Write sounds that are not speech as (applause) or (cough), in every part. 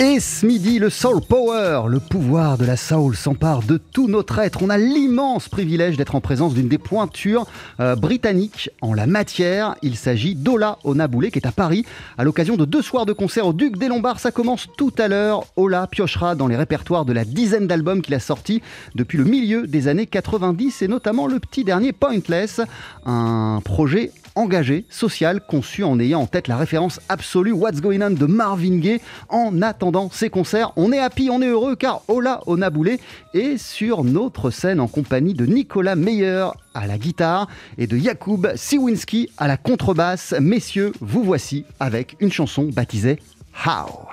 Et ce midi, le Soul Power, le pouvoir de la soul s'empare de tout notre être. On a l'immense privilège d'être en présence d'une des pointures euh, britanniques en la matière. Il s'agit d'Ola Onaboulé qui est à Paris à l'occasion de deux soirs de concert au Duc des Lombards. Ça commence tout à l'heure. Ola piochera dans les répertoires de la dizaine d'albums qu'il a sortis depuis le milieu des années 90 et notamment le petit dernier Pointless, un projet engagé, social, conçu en ayant en tête la référence absolue What's Going On de Marvin Gaye. En attendant ces concerts, on est happy, on est heureux car Ola Onaboulé est sur notre scène en compagnie de Nicolas Meyer à la guitare et de Jakub Siwinski à la contrebasse. Messieurs, vous voici avec une chanson baptisée How.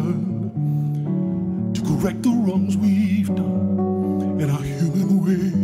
To correct the wrongs we've done in our human way.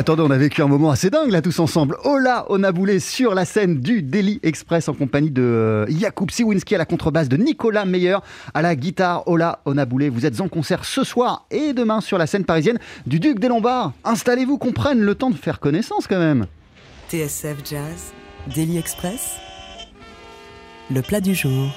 Attendez, on a vécu un moment assez dingue là tous ensemble. Ola Onaboulé sur la scène du Daily Express en compagnie de euh, Jakub Siwinski à la contrebasse, de Nicolas Meyer à la guitare. Ola Onaboulé, vous êtes en concert ce soir et demain sur la scène parisienne du Duc des Lombards. Installez-vous, qu'on prenne le temps de faire connaissance quand même. TSF Jazz, Daily Express, le plat du jour.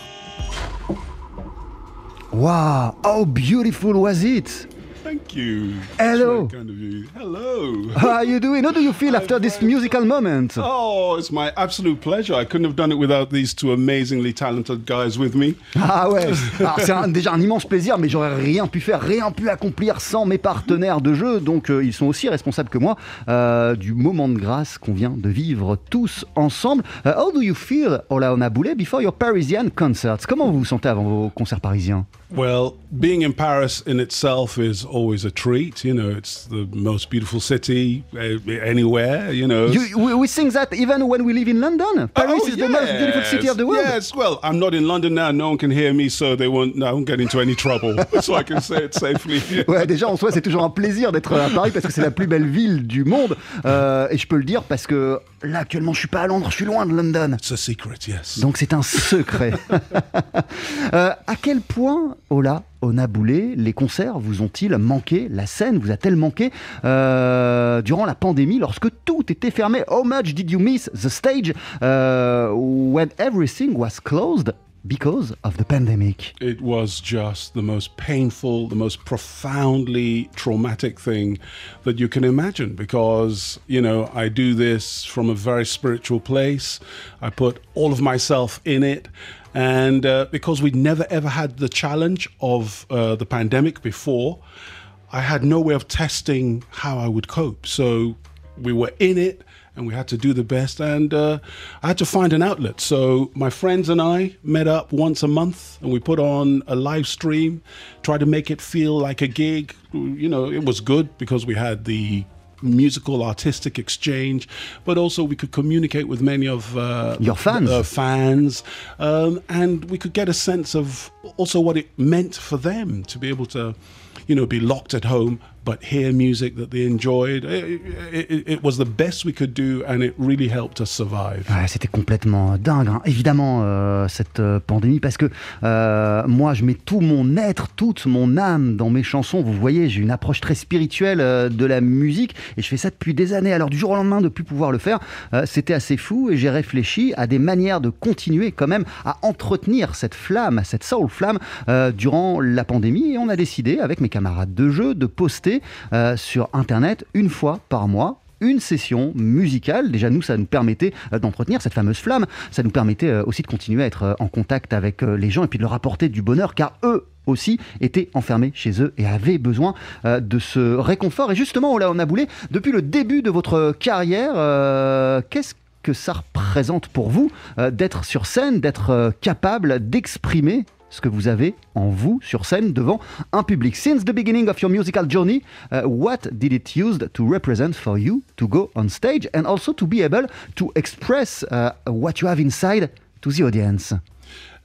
Wow, how beautiful was it? Thank you. Hello. That's very kind of you. Hello. How are you doing? How do you feel after this musical moment? Oh, it's my absolute pleasure. I couldn't have done it without these two amazingly talented guys with me. Ah ouais, Alors, (laughs) c'est déjà un immense plaisir, mais j'aurais rien pu faire, rien pu accomplir sans mes partenaires de jeu. Donc euh, ils sont aussi responsables que moi euh, du moment de grâce qu'on vient de vivre tous ensemble. Euh, how do you feel, Ola Onaboulé, before your Parisian concerts? Comment vous vous sentez avant vos concerts parisiens? Well, being in Paris in itself is always a treat. You know, it's the most beautiful city uh, anywhere. You know. you, we, we think that even when we live in London. Paris Oh, is the most beautiful city of the world. Yes, well, I'm not in London now. No one can hear me, so they won't. I won't get into any trouble. (laughs) so I can say it safely. (laughs) Ouais, déjà en soi, c'est toujours un plaisir d'être à Paris parce que c'est la plus belle ville du monde. Euh, et je peux le dire parce que là, actuellement, je suis pas à Londres, je suis loin de London. It's a secret, yes. Donc c'est un secret. (laughs) Euh, à quel point, Ola, Onaboulé, les concerts vous ont-ils manqué? La scène vous a-t-elle manqué? Euh, durant la pandémie lorsque tout était fermé How much did you miss the stage? Uh, when everything was closed? Because of the pandemic it was just the most painful, the most profoundly traumatic thing that you can imagine because, you know, I do this from a very spiritual place. I put all of myself in it. And uh, because we'd never ever had the challenge of uh, the pandemic before, I had no way of testing how I would cope. So we were in it and we had to do the best and uh, I had to find an outlet. So my friends and I met up once a month and we put on a live stream, tried to make it feel like a gig. You know, it was good because we had the musical artistic exchange but also we could communicate with many of uh, Your fans. uh, fans um, and we could get a sense of also what it meant for them to be able to you know be locked at home but hear music that they enjoyed it, it, it was the best we could do and it really helped us survive Ouais, C'était complètement dingue, hein. évidemment, euh, cette euh, pandémie, parce que euh, moi, je mets tout mon être, toute mon âme dans mes chansons. Vous voyez, j'ai une approche très spirituelle de la musique, et je fais ça depuis des années. Alors, du jour au lendemain, de plus pouvoir le faire, c'était assez fou, et j'ai réfléchi à des manières de continuer quand même à entretenir cette flamme, cette soul flamme, durant la pandémie, et on a décidé, avec mes camarades de jeu, de poster euh, sur Internet une fois par mois une session musicale. Déjà, nous, ça nous permettait euh, d'entretenir cette fameuse flamme. Ça nous permettait euh, aussi de continuer à être en contact avec les gens et puis de leur apporter du bonheur, car eux aussi étaient enfermés chez eux et avaient besoin de ce réconfort. Et justement, Ola Onaboulé, depuis le début de votre carrière, qu'est-ce que ça représente pour vous d'être sur scène, d'être capable d'exprimer ce que vous avez en vous sur scène devant un public. Since the beginning of your musical journey, uh, what did it use to represent for you to go on stage and also to be able to express uh, what you have inside to the audience?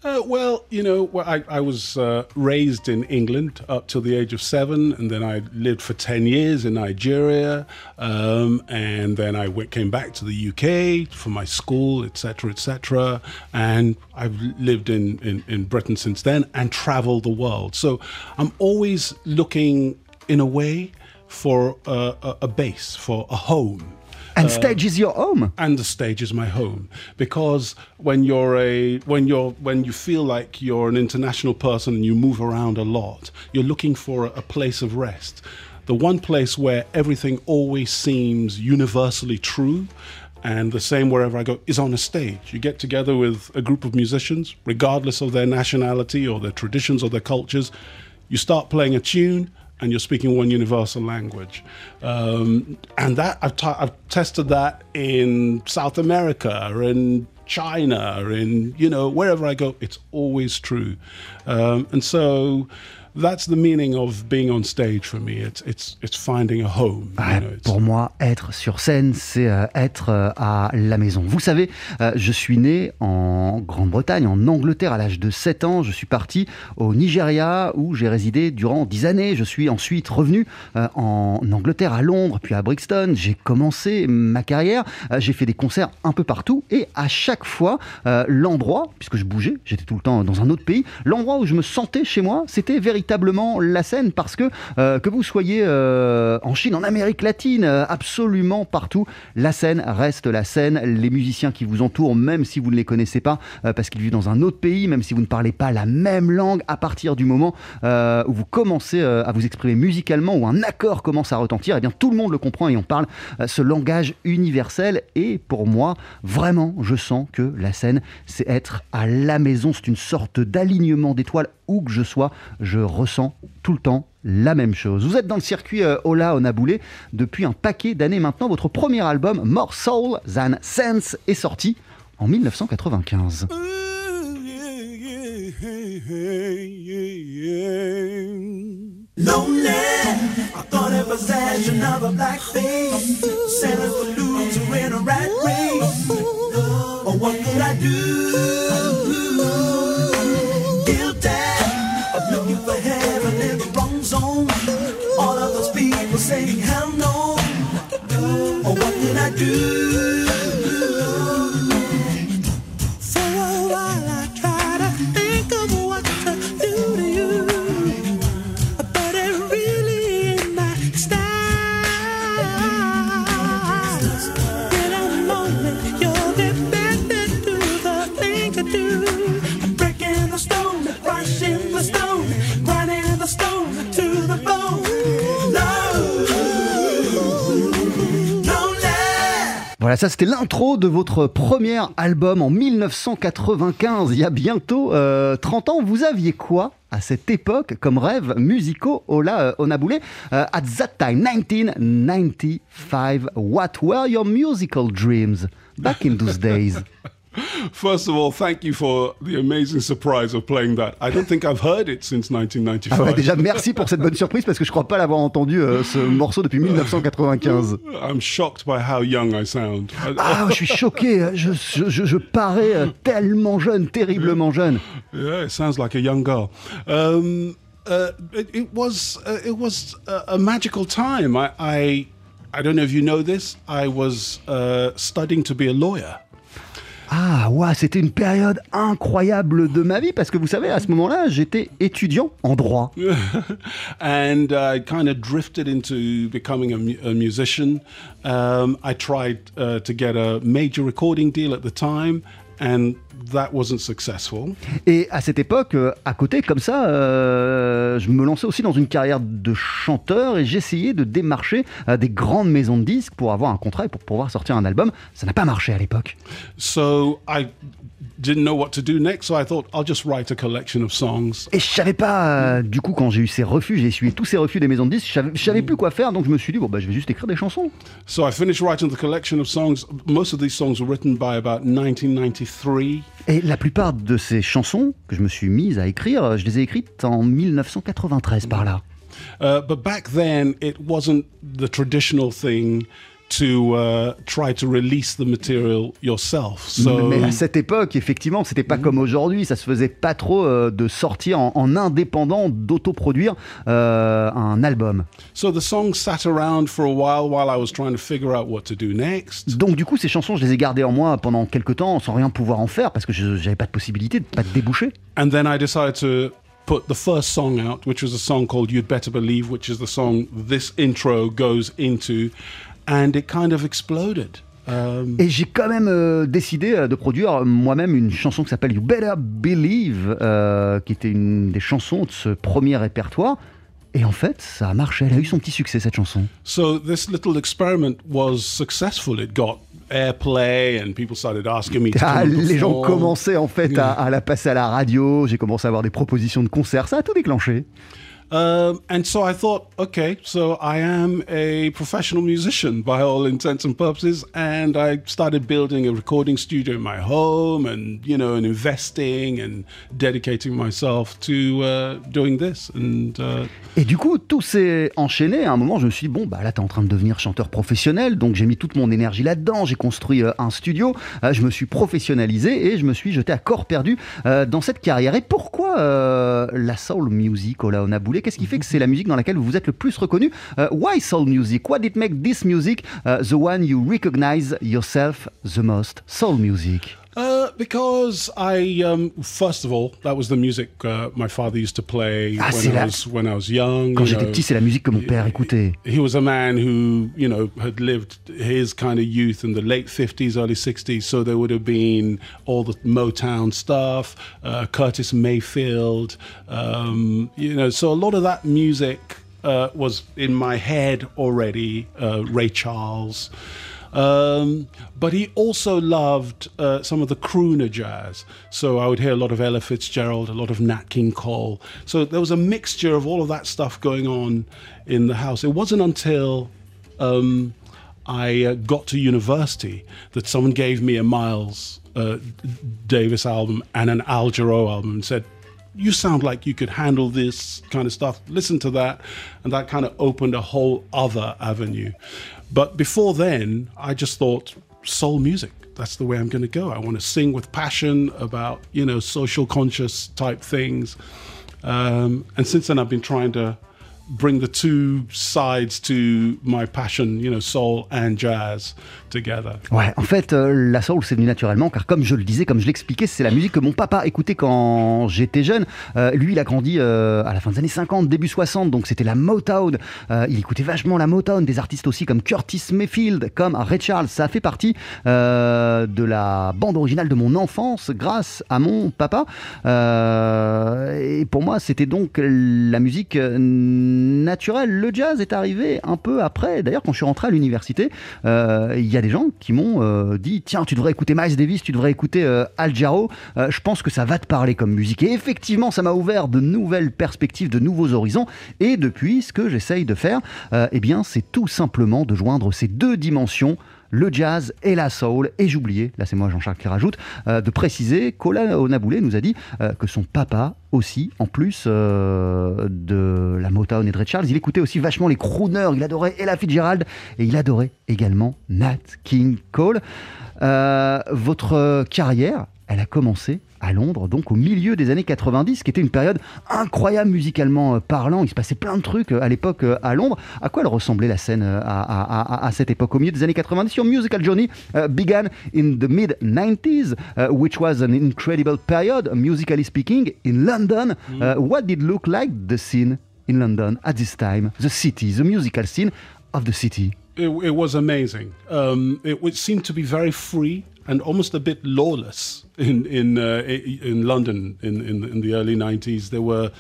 Uh, well, you know, I, I was uh, raised in England up till the age of seven, and then I lived for 10 years in Nigeria, um, and then I went, came back to the UK for my school, etc., etc., and I've lived in, in, in Britain since then and traveled the world. So I'm always looking, in a way, for a, a, a base, for a home and um, stage is your home. and the stage is my home because when you're a when you're when you feel like you're an international person and you move around a lot you're looking for a, a place of rest the one place where everything always seems universally true and the same wherever I go is on a stage. You get together with a group of musicians, regardless of their nationality or their traditions or their cultures. You start playing a tune, and you're speaking one universal language. Um, and that I've, t- I've tested that in South America, in China, in you know wherever I go, it's always true. Um, and so that's the meaning of being on stage for me. It's it's it's finding a home. Ouais, know, pour moi, être sur scène, c'est euh, être euh, à la maison. Vous savez, euh, je suis né en Grande-Bretagne, en Angleterre à l'âge de 7 ans. Je suis parti au Nigeria où j'ai résidé durant 10 années. Je suis ensuite revenu en Angleterre, à Londres, puis à Brixton. J'ai commencé ma carrière. J'ai fait des concerts un peu partout et à chaque fois, l'endroit, puisque je bougeais, j'étais tout le temps dans un autre pays, l'endroit où je me sentais chez moi, c'était véritablement la scène parce que euh, que vous soyez euh, en Chine, en Amérique latine, euh, absolument partout, la scène reste la scène. Les musiciens qui vous entourent, même si vous ne les connaissez pas, parce qu'ils vivent dans un autre pays, même si vous ne parlez pas la même langue, à partir du moment où vous commencez à vous exprimer musicalement, où un accord commence à retentir, eh bien tout le monde le comprend et on parle ce langage universel. Et pour moi, vraiment, je sens que la scène, c'est être à la maison. C'est une sorte d'alignement d'étoiles où que je sois. Je ressens tout le temps la même chose. Vous êtes dans le circuit euh, Ola Onaboulé depuis un paquet d'années maintenant. Votre premier album, More Soul Than Sense, est sorti en 1995. Lonely, I thought it was a rat race. What could I do? Ça c'était l'intro de votre premier album en 1995, il y a bientôt euh, 30 ans. Vous aviez quoi à cette époque comme rêve musicaux Ola euh, Onaboulé Euh, At that time, 1995, what were your musical dreams back in those days? (laughs) First of all, thank you for the amazing surprise of playing that. I don't think I've heard it since Ah 1995. ouais, Déjà, merci pour cette bonne surprise parce que je crois pas l'avoir entendu euh, ce morceau depuis 1995. I'm shocked by how young I sound. Ah, je suis choqué, je, je, je- je parais euh, tellement jeune, terriblement jeune. Yeah, it sounds like a young girl. Um, uh, it, it was uh, it was a, a magical time. I, I I don't know if you know this. I was uh, studying to be a lawyer. Ah, c'était une période incroyable de ma vie parce que vous savez, à ce moment-là, j'étais étudiant en droit. (laughs) and I kind of drifted into becoming a, a musician. Um, I tried uh, to get a major recording deal at the time, and that wasn't successful. Et à cette époque, euh, à côté, comme ça, euh, je me lançais aussi dans une carrière de chanteur et j'essayais de démarcher euh, des grandes maisons de disques pour avoir un contrat et pour pouvoir sortir un album. Ça n'a pas marché à l'époque. So I didn't know what to do next. So I thought I'll just write a collection of songs. Et je savais pas, euh, du coup, quand j'ai eu ces refus, j'ai essuyé tous ces refus des maisons de disques, je savais, je savais plus quoi faire, donc je me suis dit, bon, bah, je vais juste écrire des chansons. So I finished writing the collection of songs. Most of these songs were written by about 1993. Et la plupart de ces chansons que je me suis mise à écrire, je les ai écrites en 1993 par là. Uh, but back then, it wasn't the traditional thing to uh, try to release the material yourself. So Mais à cette époque, effectivement, c'était pas comme aujourd'hui. Ça se faisait pas trop euh, de sortir en, en indépendant, d'autoproduire euh, un album. So the song sat around for a while while I was trying to figure out what to do next. Donc du coup, ces chansons, je les ai gardées en moi pendant quelques temps, sans rien pouvoir en faire, parce que je j'avais pas de possibilité, pas de débouché. And then I decided to put the first song out, which was a song called You'd Better Believe, which is the song this intro goes into. And it kind of exploded. Um, Et j'ai quand même euh, décidé euh, de produire moi-même une chanson qui s'appelle You Better Believe, euh, qui était une des chansons de ce premier répertoire. Et en fait, ça a marché. Elle a eu son petit succès, cette chanson. so this little experiment was successful. It got airplay and people started asking me to Ah, les gens commençaient en fait à, à la passer à la radio. J'ai commencé à avoir des propositions de concerts. Ça a tout déclenché. Um, and so I thought, okay, so I am a professional musician by all intents and purposes, and I started building a recording studio in my home, and you know, and investing and dedicating myself to uh, doing this. And uh, Et du coup, tout s'est enchaîné. À un moment, je me suis dit, bon, bah là, t'es en train de devenir chanteur professionnel. Donc, j'ai mis toute mon énergie là-dedans. J'ai construit euh, un studio. Euh, je me suis professionnalisé et je me suis jeté à corps perdu euh, dans cette carrière. Et pourquoi euh, la soul music, Ola Onaboulé Qu'est-ce qui fait que c'est la musique dans laquelle vous êtes le plus reconnu Euh, Why soul music? What did make this music uh, the one you recognize yourself the most? Soul music. Uh, because I, um, first of all, that was the music uh, my father used to play Ah, when, I la- was, when I was young. Quand j'étais petit, c'est la musique que mon père écoutait. he was a man who you know had lived his kind of youth in the late 50s early 60s so there would have been all the motown stuff uh, curtis mayfield um, you know so a lot of that music uh, was in my head already uh, ray charles um, but he also loved uh, some of the crooner jazz. So I would hear a lot of Ella Fitzgerald, a lot of Nat King Cole. So there was a mixture of all of that stuff going on in the house. It wasn't until um, I uh, got to university that someone gave me a Miles uh, Davis album and an Al Jarreau album and said, you sound like you could handle this kind of stuff. Listen to that. And that kind of opened a whole other avenue. But before then, I just thought soul music. That's the way I'm going to go. I want to sing with passion about, you know, social conscious type things. Um, and since then, I've been trying to bring the two sides to my passion, you know, soul and jazz together. Ouais, en fait, euh, la soul, c'est venu naturellement, car comme je le disais, comme je l'expliquais, c'est la musique que mon papa écoutait quand j'étais jeune. Euh, lui, il a grandi euh, à la fin des années 50, début 60, donc c'était la Motown. Il écoutait vachement la Motown, des artistes aussi comme Curtis Mayfield, comme Ray Charles. Ça fait partie de la bande originale de mon enfance grâce à mon papa. Et pour moi, c'était donc la musique naturelle. Le jazz est arrivé un peu après. D'ailleurs, quand je suis rentré à l'université, il y a des gens qui m'ont euh, dit Tiens, tu devrais écouter Miles Davis, tu devrais écouter euh, Al Jarreau. Euh, je pense que ça va te parler comme musique. Et effectivement, ça m'a ouvert de nouvelles perspectives, de nouveaux horizons. Et depuis, ce que j'essaye de faire, eh bien, c'est tout simplement de joindre ces deux dimensions le jazz et la soul. Et j'oubliais, là c'est moi Jean-Charles qui rajoute, euh, de préciser qu'Ola Onaboulé nous a dit euh, que son papa aussi, en plus euh, de la Motown et de Ray Charles, il écoutait aussi vachement les crooners, il adorait Ella Fitzgerald et il adorait également Nat King Cole. Votre carrière, elle a commencé à Londres, donc au milieu des années 90, qui était une période incroyable musicalement euh, parlant. Il se passait plein de trucs euh, à l'époque euh, à Londres. À quoi elle ressemblait la scène à, à- à- à cette époque, au milieu des années 90 Your musical journey uh, began in the mid 90s, uh, which was an incredible period, musically speaking, in London. Uh, what did look like the scene in London at this time? The city, the musical scene of the city. It, it was amazing. Um, it, seemed to be very free and almost a bit lawless in in uh, in London in, in in the early '90s. There were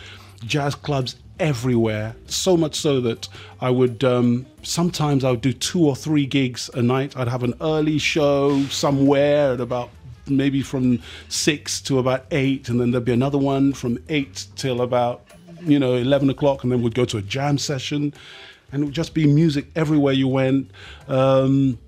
jazz clubs everywhere, so much so that I would um, sometimes I would do two or three gigs a night. I'd have an early show somewhere at about maybe from six to about eight, and then there'd be another one from eight till about you know eleven o'clock, and then we'd go to a jam session, and it would just be music everywhere you went. Um,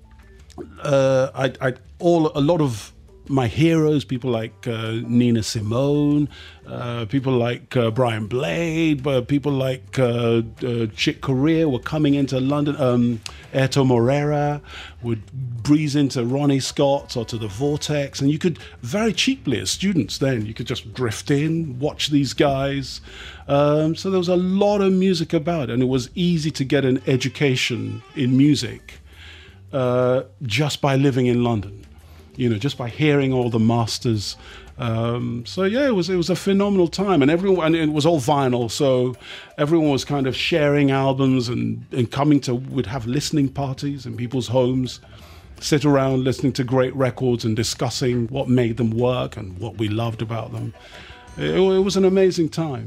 uh, I, I all a lot of my heroes, people like uh, Nina Simone, uh, people like uh, Brian Blade, but people like uh, uh, Chick Corea were coming into London. Um, Erto Morera would breeze into Ronnie Scott's or to the Vortex, and you could very cheaply, as students, then you could just drift in, watch these guys. Um, so there was a lot of music about, and it was easy to get an education in music uh, just by living in London. You know, just by hearing all the masters. Um, so yeah, it was it was a phenomenal time, and everyone and it was all vinyl, so everyone was kind of sharing albums and and coming to would have listening parties in people's homes, sit around listening to great records and discussing what made them work and what we loved about them.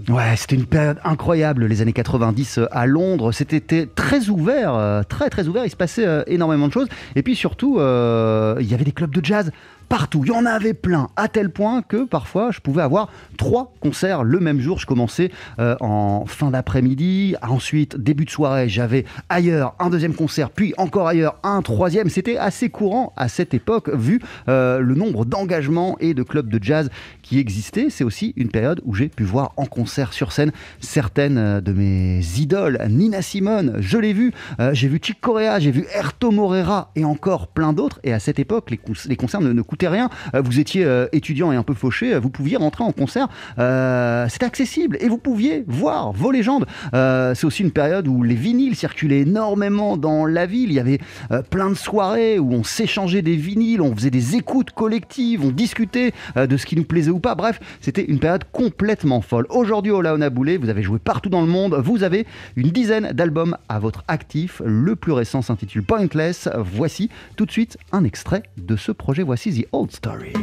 Ouais, c'était une période incroyable, les années 90 euh, à Londres. C'était très ouvert, euh, très très ouvert. Il se passait euh, énormément de choses. Et puis surtout, il y avait des clubs de jazz partout. Il y en avait plein, à tel point que parfois je pouvais avoir trois concerts le même jour. Je commençais euh, en fin d'après-midi, ensuite début de soirée, j'avais ailleurs un deuxième concert, puis encore ailleurs un troisième. C'était assez courant à cette époque, vu euh, le nombre d'engagements et de clubs de jazz qui existaient. C'est aussi une période où j'ai pu voir en concert sur scène certaines euh, de mes idoles. Nina Simone, je l'ai vu. J'ai vu Chick Corea, j'ai vu Erto Morera et encore plein d'autres. Et à cette époque, les, concerts ne, ne rien. Euh, vous étiez euh, étudiant et un peu fauché, euh, vous pouviez rentrer en concert. C'était accessible et vous pouviez voir vos légendes. C'est aussi une période où les vinyles circulaient énormément dans la ville. Il y avait plein de soirées où on s'échangeait des vinyles, on faisait des écoutes collectives, on discutait de ce qui nous plaisait ou pas. Bref, c'était une période complètement folle. Aujourd'hui, au Laona Boulé, vous avez joué partout dans le monde. Vous avez une dizaine d'albums à votre actif. Le plus récent s'intitule Pointless. Voici tout de suite un extrait de ce projet. Voici The Old Story.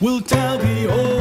We'll tell the old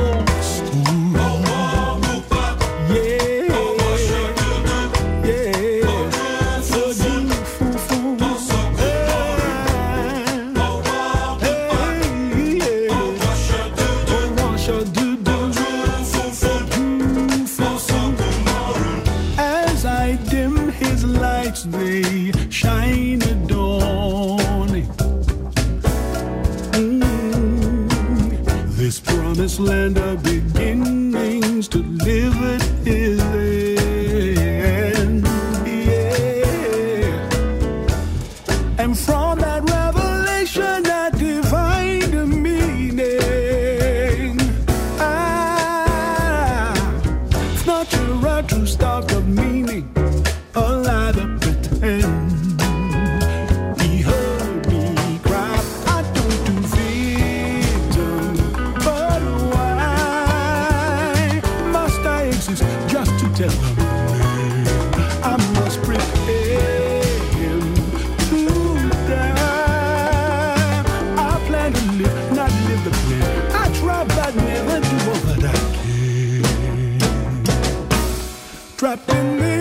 Trapped in the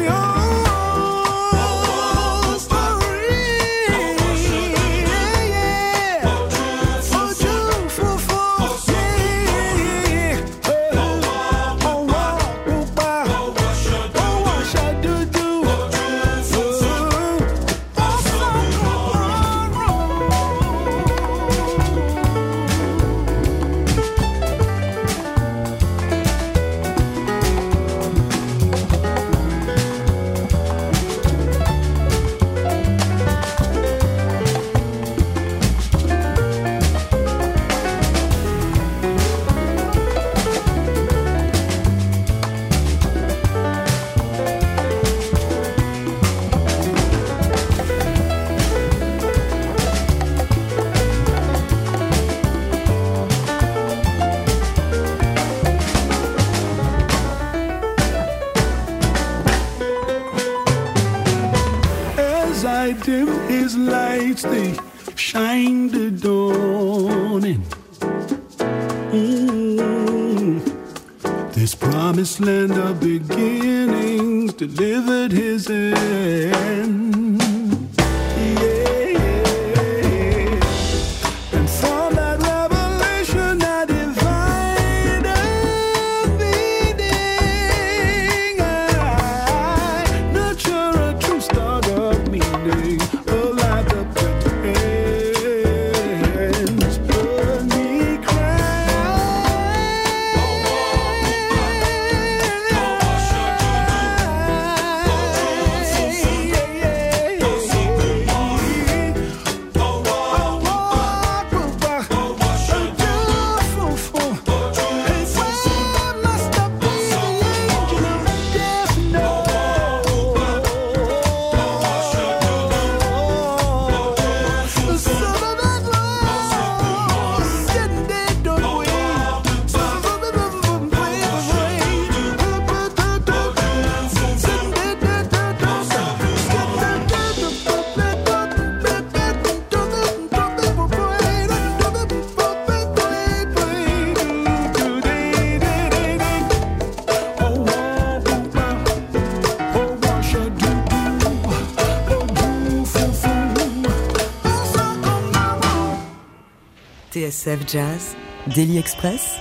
TSF Jazz, Daily Express,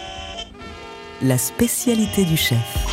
la spécialité du chef.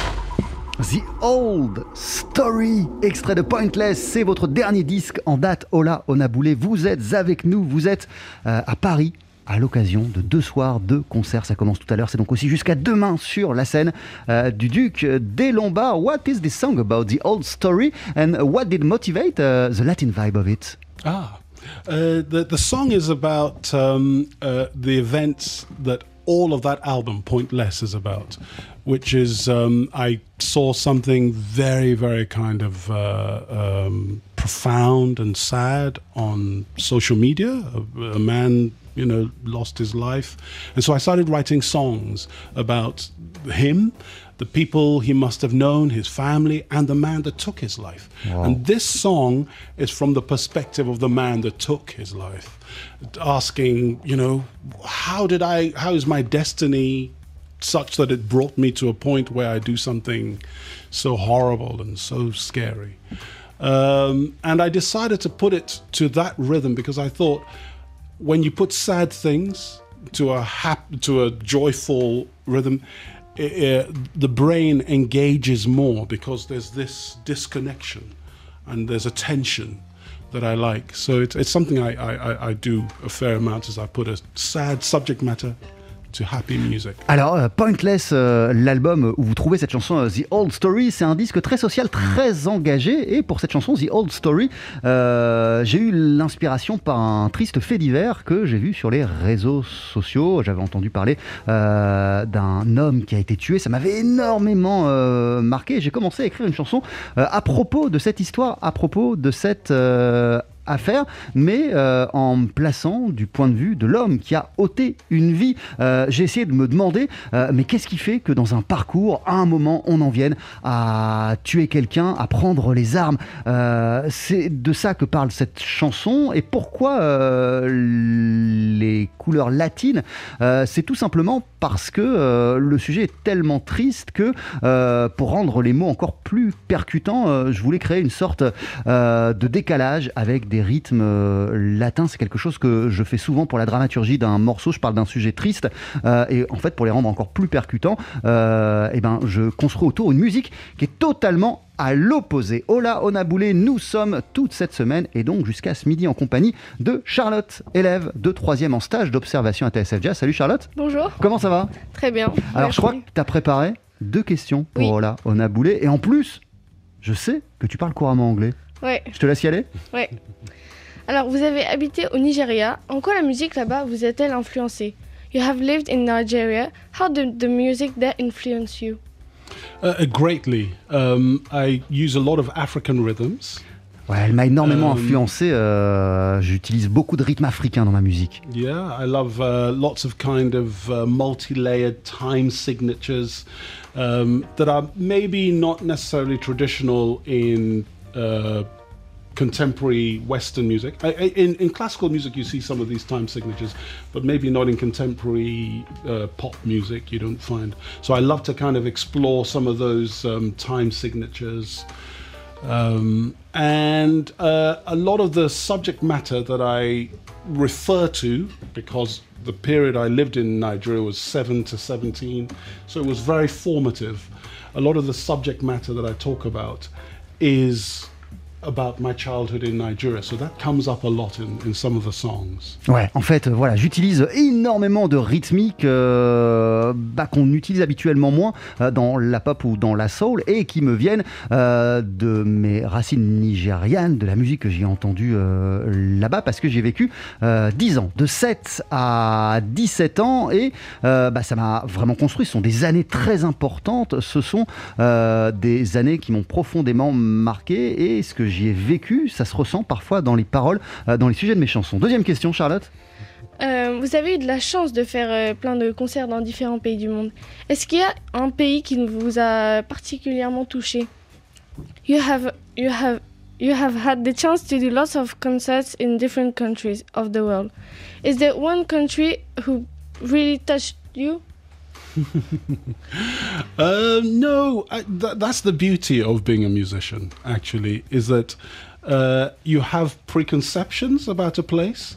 The Old Story, extrait de Pointless, c'est votre dernier disque en date. Ola Onaboulé, vous êtes avec nous, vous êtes euh, à Paris à l'occasion de deux soirs de concerts. Ça commence tout à l'heure, c'est donc aussi jusqu'à demain sur la scène euh, du Duc des Lombards. What is this song about? The old story and what did motivate uh, the Latin vibe of it? Ah, uh, the the song is about um, uh, the events that all of that album, Pointless, is about, which is um, I saw something very, very kind of uh, um, profound and sad on social media. A, a man, you know, lost his life, and so I started writing songs about him. The people he must have known, his family, and the man that took his life. And this song is from the perspective of the man that took his life, asking, you know, how did I, how is my destiny such that it brought me to a point where I do something so horrible and so scary? Um, and I decided to put it to that rhythm because I thought when you put sad things to a hap- to a joyful rhythm, i i the brain engages more because there's this disconnection and there's a tension that I like. So it's, it's something I, I- I do a fair amount as I put a sad subject matter Alors, euh, Pointless, euh, l'album où vous trouvez cette chanson euh, The Old Story, c'est un disque très social, très engagé. Et pour cette chanson The Old Story, j'ai eu l'inspiration par un triste fait divers que j'ai vu sur les réseaux sociaux. J'avais entendu parler d'un homme qui a été tué. Ça m'avait énormément marqué. J'ai commencé à écrire une chanson à propos de cette histoire, à propos de cette euh, affaire, mais euh, en me plaçant du point de vue de l'homme qui a ôté une vie. Euh, J'ai essayé de me demander, euh, mais qu'est-ce qui fait que dans un parcours, à un moment, on en vienne à tuer quelqu'un, à prendre les armes? C'est de ça que parle cette chanson. Et pourquoi les couleurs latines? C'est tout simplement parce que le sujet est tellement triste que pour rendre les mots encore plus percutants, je voulais créer une sorte de décalage avec des rythmes euh, latins. C'est quelque chose que je fais souvent pour la dramaturgie d'un morceau. Je parle d'un sujet triste euh, et en fait pour les rendre encore plus percutants, euh, eh ben je construis autour une musique qui est totalement à l'opposé. Hola Onaboulé, nous sommes toute cette semaine et donc jusqu'à ce midi en compagnie de Charlotte, élève de 3 en stage d'observation à TSF Jazz. Salut Charlotte, Bonjour, comment ça va? Très bien. Alors Merci. je crois que tu as préparé deux questions pour Oui. Hola Onaboulé et en plus, je sais que tu parles couramment anglais. Ouais, Je te laisse y aller ouais. Alors, vous avez habité au Nigeria. En quoi la musique là-bas vous a-t-elle influencé? You have lived in Nigeria. How did the music there influence you? Uh, greatly. Um, I use a lot of African rhythms. Ouais, elle m'a énormément Euh, influencé. euh, J'utilise beaucoup de rythmes africains dans ma musique. Yeah, I love uh, lots of kind of uh, multi-layered time signatures um, that are maybe not necessarily traditional in uh, contemporary Western music. In, in classical music, you see some of these time signatures, but maybe not in contemporary uh, pop music. You don't find. So I love to kind of explore some of those um, time signatures. Um, and uh, a lot of the subject matter that I refer to, because the period I lived in Nigeria was 7 to 17, so it was very formative. A lot of the subject matter that I talk about is about my childhood in Nigeria, so that comes up a lot in, some of the songs. Ouais, en fait, euh, voilà, j'utilise énormément de rythmiques euh, bah, qu'on utilise habituellement moins euh, dans la pop ou dans la soul et qui me viennent de mes racines nigérianes, de la musique que j'ai entendue là-bas parce que j'ai vécu euh, 10 ans, de 7 à 17 ans et bah, ça m'a vraiment construit. Ce sont des années très importantes, ce sont des années qui m'ont profondément marqué et ce que j'y ai vécu, ça se ressent parfois dans les paroles, euh, dans les sujets de mes chansons. Deuxième question, Charlotte. Euh, vous avez eu de la chance de faire euh, plein de concerts dans différents pays du monde. Est-ce qu'il y a un pays qui vous a particulièrement touché? You have had the chance to do lots of concerts in different countries of the world. Is there one country who really touched you? Uh, (laughs) no, I, th- that's the beauty of being a musician. Actually, is that uh, you have preconceptions about a place,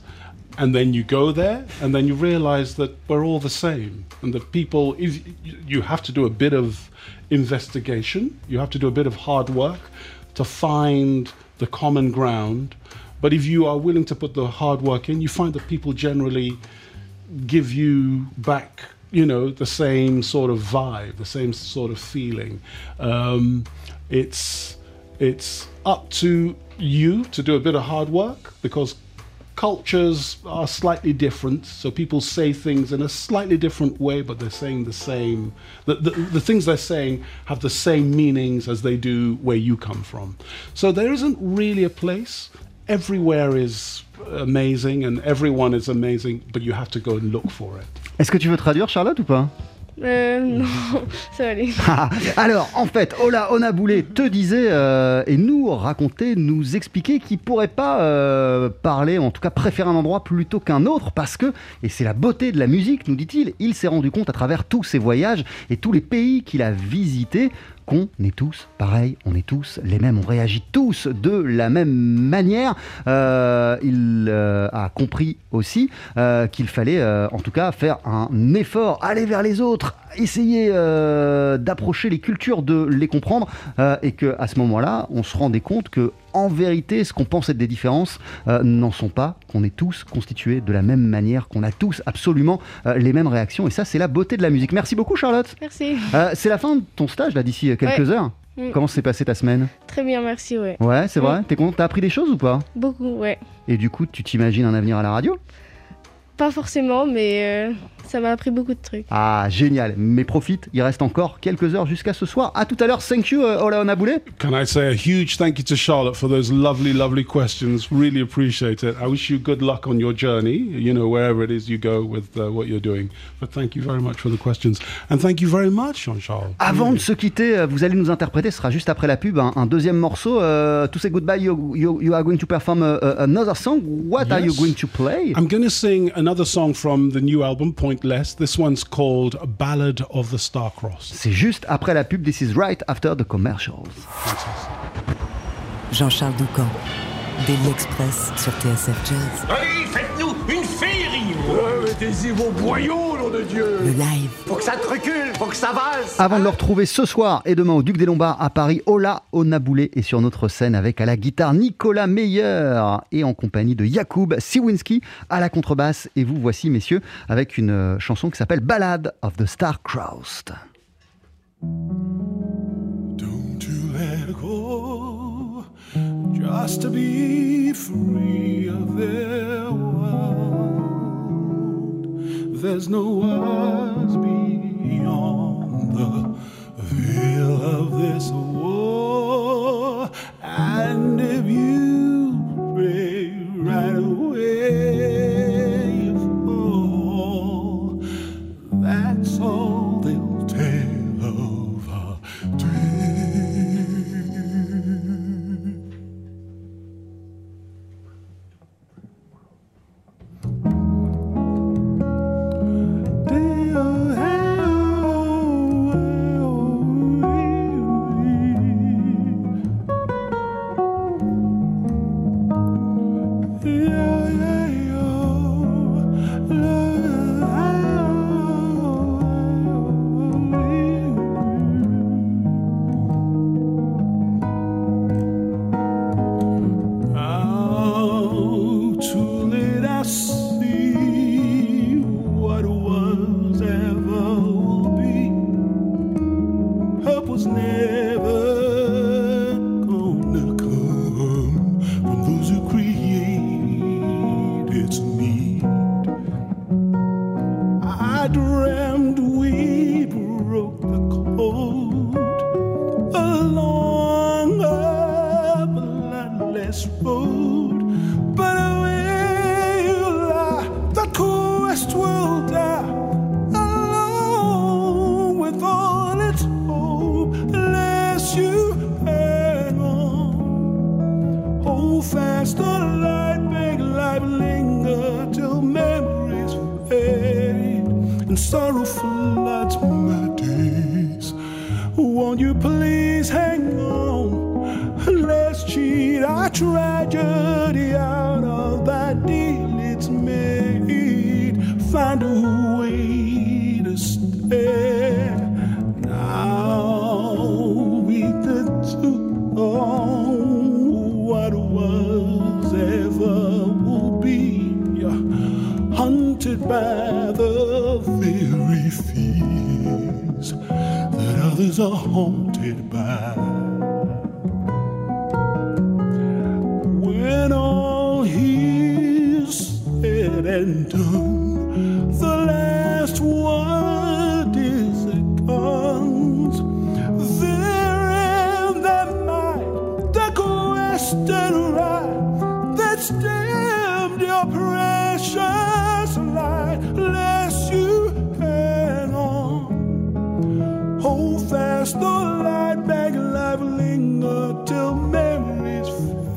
and then you go there, and then you realize that we're all the same, and that people. If you have to do a bit of investigation, you have to do a bit of hard work to find the common ground. But if you are willing to put the hard work in, you find that people generally give you back you know the same sort of vibe the same sort of feeling. Um, it's it's up to you to do a bit of hard work because cultures are slightly different. So people say things in a slightly different way but they're saying the same the, the, the things they're saying have the same meanings as they do where you come from. So there isn't really a place. Everywhere is amazing and everyone is amazing but you have to go and look for it Est-ce que tu veux traduire, Charlotte, ou pas Euh, non, (laughs) ça va aller. (laughs) Ah, Alors, en fait, Ola Onaboulé te disait euh, et nous racontait, nous expliquer qu'il pourrait pas euh, parler, en tout cas préférer un endroit plutôt qu'un autre, parce que, et c'est la beauté de la musique, nous dit-il, il s'est rendu compte à travers tous ses voyages et tous les pays qu'il a visités qu'on est tous pareils, on est tous les mêmes, on réagit tous de la même manière. Euh, il euh, a compris aussi euh, qu'il fallait, en tout cas, faire un effort, aller vers les autres, essayer d'approcher les cultures, de les comprendre, et que à ce moment-là, on se rendait compte que en vérité, ce qu'on pense être des différences euh, n'en sont pas, qu'on est tous constitués de la même manière, qu'on a tous absolument euh, les mêmes réactions. Et ça, c'est la beauté de la musique. Merci beaucoup, Charlotte. Merci. Euh, c'est la fin de ton stage, là, d'ici quelques Ouais. heures. Mm. Comment s'est passée ta semaine? Très bien, merci, ouais. Ouais, c'est vrai T'es content? T'as appris des choses ou pas? Beaucoup, ouais. Et du coup, tu t'imagines un avenir à la radio? Pas forcément, mais euh, ça m'a appris beaucoup de trucs. Ah, génial. Mais profite, il reste encore quelques heures jusqu'à ce soir. À tout à l'heure. Thank you, euh, Ola Onaboulé. Can I say a huge thank you to Charlotte for those lovely, lovely questions? Really appreciate it. I wish you good luck on your journey, you know, wherever it is you go with uh, what you're doing. But thank you very much for the questions. And thank you very much, Jean-Charles. Avant de se quitter, euh, vous allez nous interpréter, ce sera juste après la pub, un, un deuxième morceau. Euh, to say goodbye, you, you, you are going to perform uh, uh, another song. What are you Yes. going to play? I'm going to sing another song from the new album, Pointless. This one's called A Ballad of the Star-Crossed. C'est juste après la pub. This is right after the commercials. Jean-Charles Doucan, Daily Express sur TSF Jazz. Mettez-y vos boyaux, nom de Dieu Le live, Faut que ça te recule, faut que ça valse. Avant de le retrouver ce soir et demain au Duc des Lombards à Paris, Ola Onaboulé est sur notre scène avec à la guitare Nicolas Meyer et en compagnie de Yacoub Siwinski à la contrebasse. Et vous voici, messieurs, avec une euh, chanson qui s'appelle Ballad of the Star-Crossed. Don't you let go, just to be free of their world. There's no us beyond the code along a bloodless road, Stand alive that's damned your precious light. Less you hang on. Hold fast the light back life linger till memories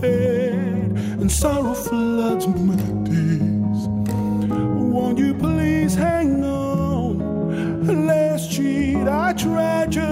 fade and sorrow floods my tears won't you please hang on? Last cheat our tragedy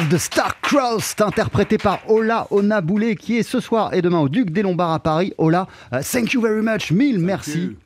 Ballad of the Star-Crossed, interprété par Ola Onaboulé, qui est ce soir et demain au Duc des Lombards à Paris. Ola, euh, thank you very much, mille merci.